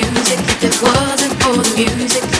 music, if it wasn't for the music.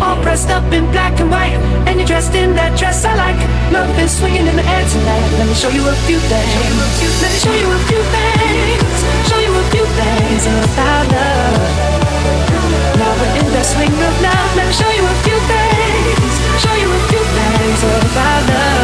All pressed up in black and white, and you're dressed in that dress I like. Love is swinging in the air tonight. Let me show you a few things. Let me show you a few things. Show you a few things about love. Now we're in the swing of love. Let me show you a few things. Show you a few things about love.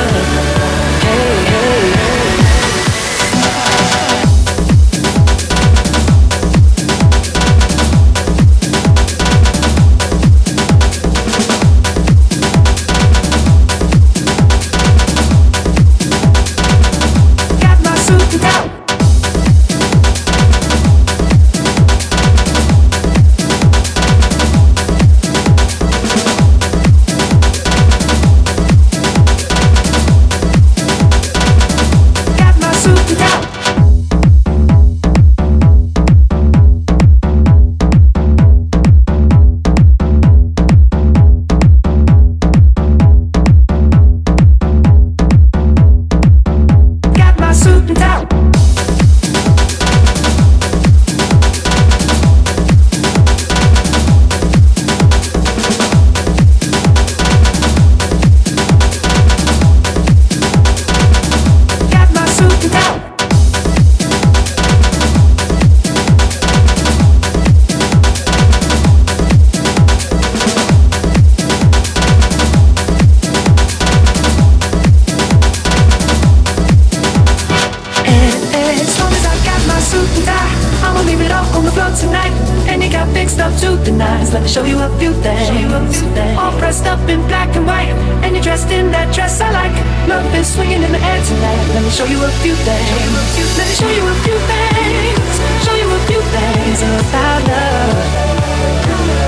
Let me show you a few things. Show you a few things about love.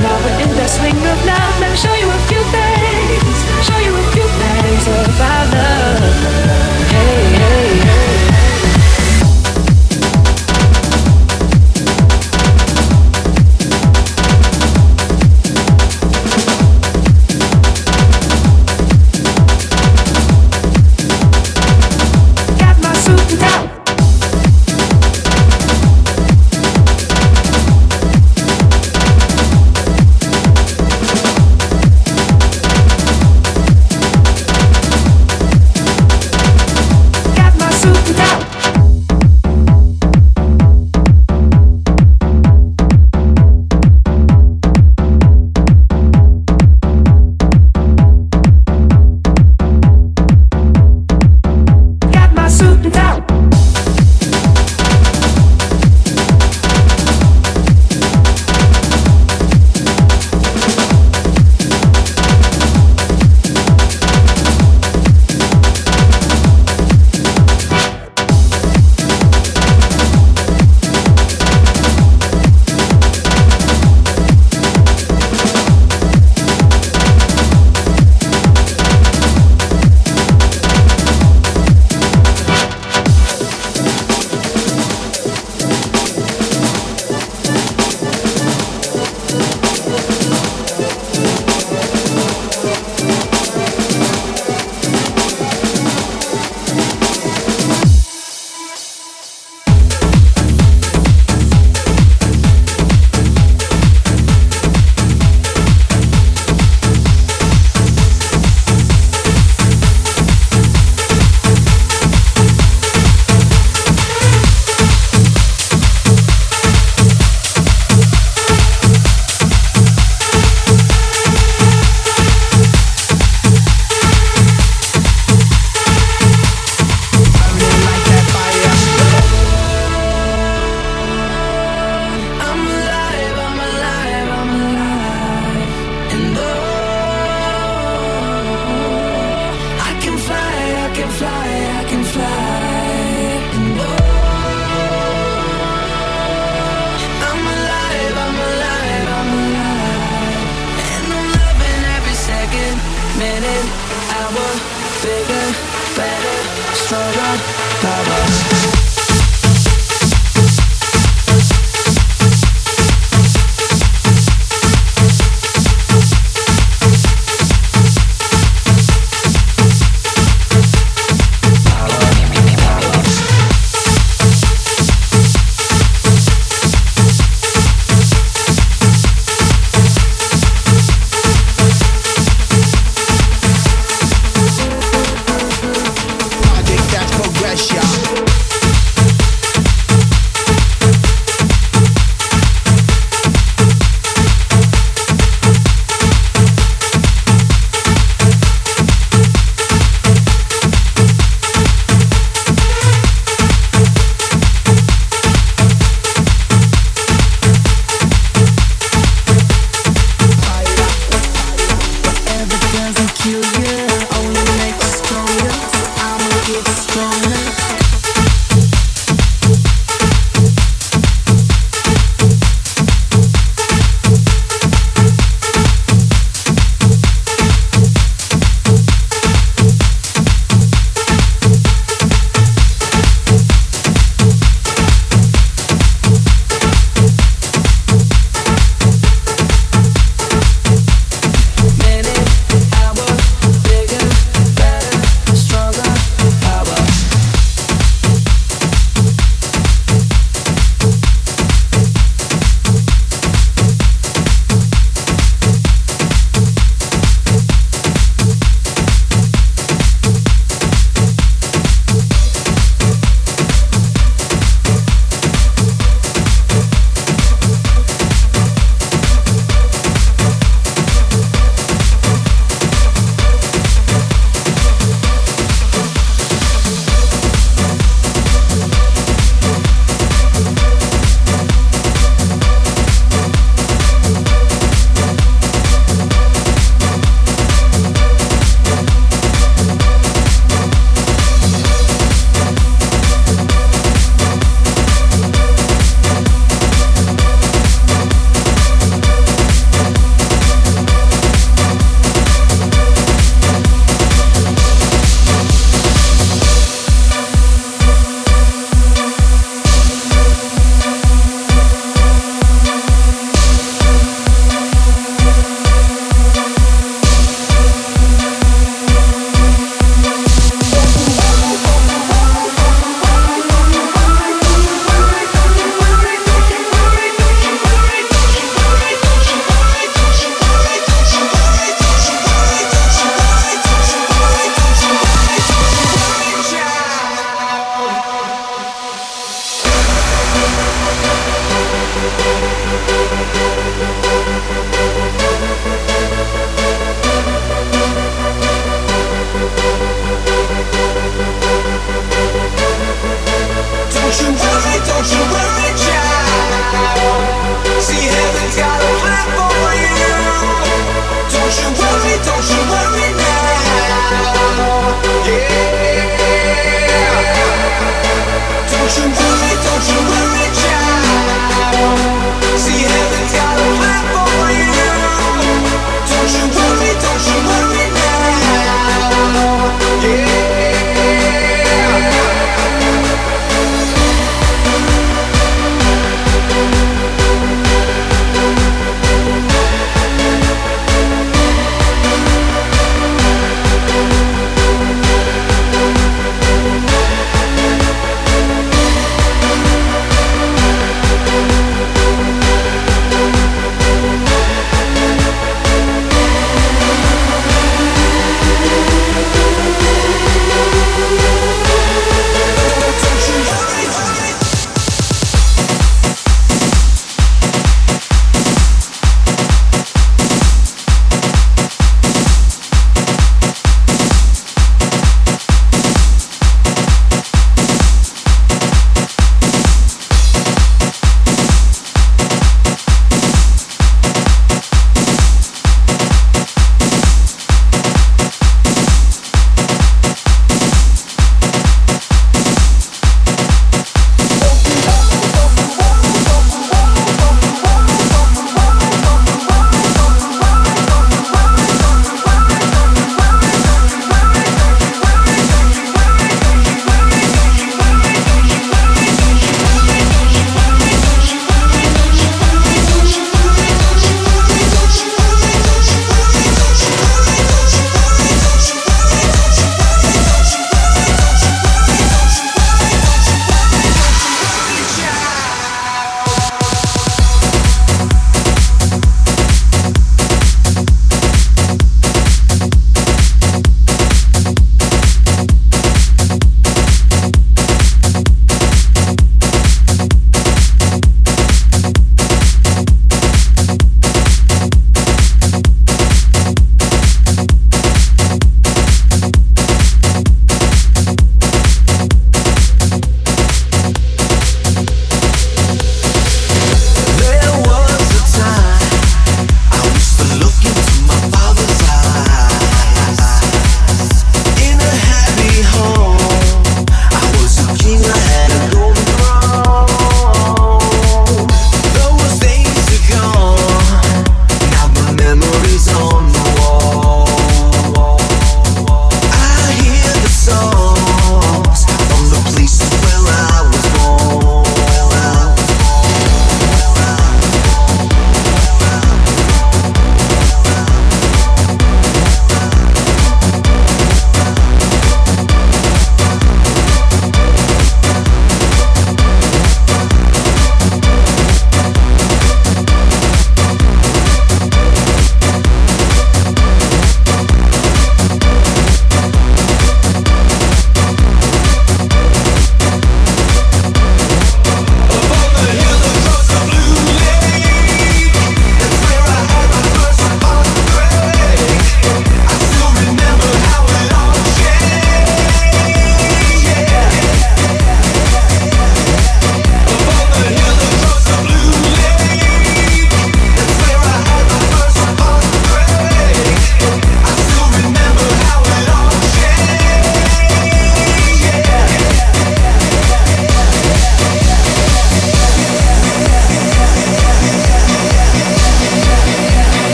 Now we're in the swing of love. Let me show you a few things.